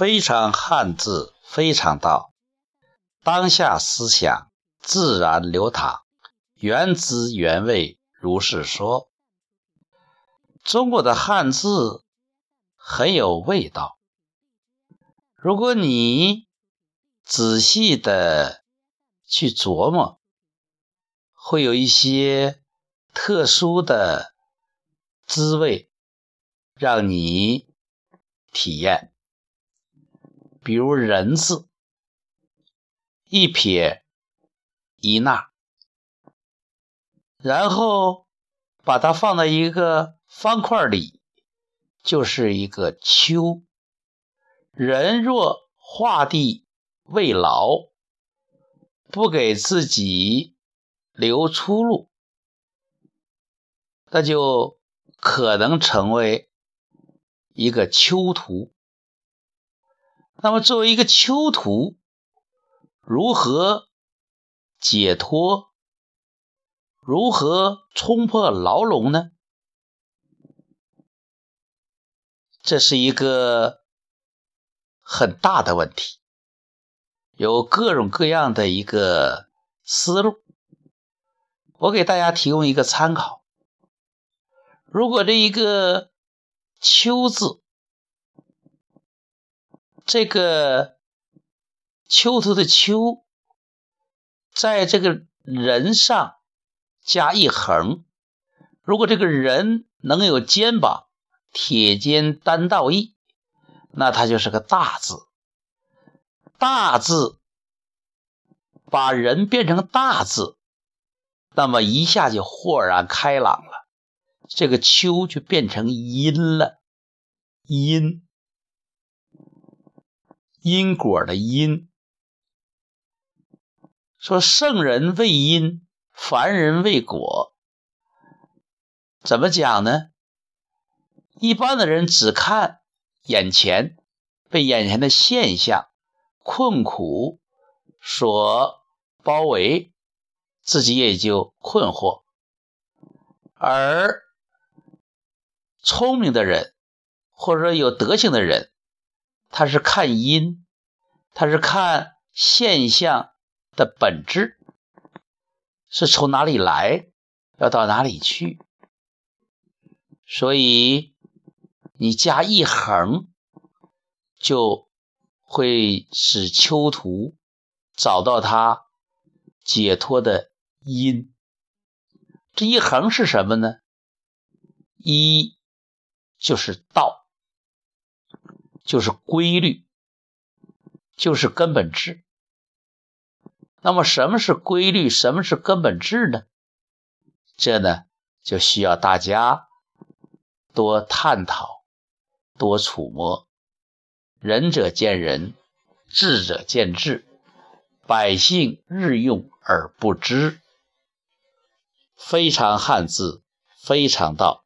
非常汉字，非常道。当下思想自然流淌，原汁原味如是说。中国的汉字很有味道。如果你仔细的去琢磨，会有一些特殊的滋味让你体验。比如“人”字，一撇一捺，然后把它放在一个方块里，就是一个“秋”。人若画地未牢，不给自己留出路，那就可能成为一个囚徒。那么，作为一个囚徒，如何解脱？如何冲破牢笼呢？这是一个很大的问题，有各种各样的一个思路。我给大家提供一个参考：如果这一个“囚”字，这个囚徒的囚，在这个人上加一横。如果这个人能有肩膀，铁肩担道义，那他就是个大字。大字把人变成大字，那么一下就豁然开朗了。这个秋就变成阴了，阴。因果的因，说圣人为因，凡人为果。怎么讲呢？一般的人只看眼前，被眼前的现象、困苦所包围，自己也就困惑。而聪明的人，或者说有德行的人，他是看因，他是看现象的本质，是从哪里来，要到哪里去。所以你加一横，就会使囚徒找到他解脱的因。这一横是什么呢？一就是道。就是规律，就是根本质。那么，什么是规律？什么是根本质呢？这呢，就需要大家多探讨、多触摸。仁者见仁，智者见智。百姓日用而不知，非常汉字，非常道。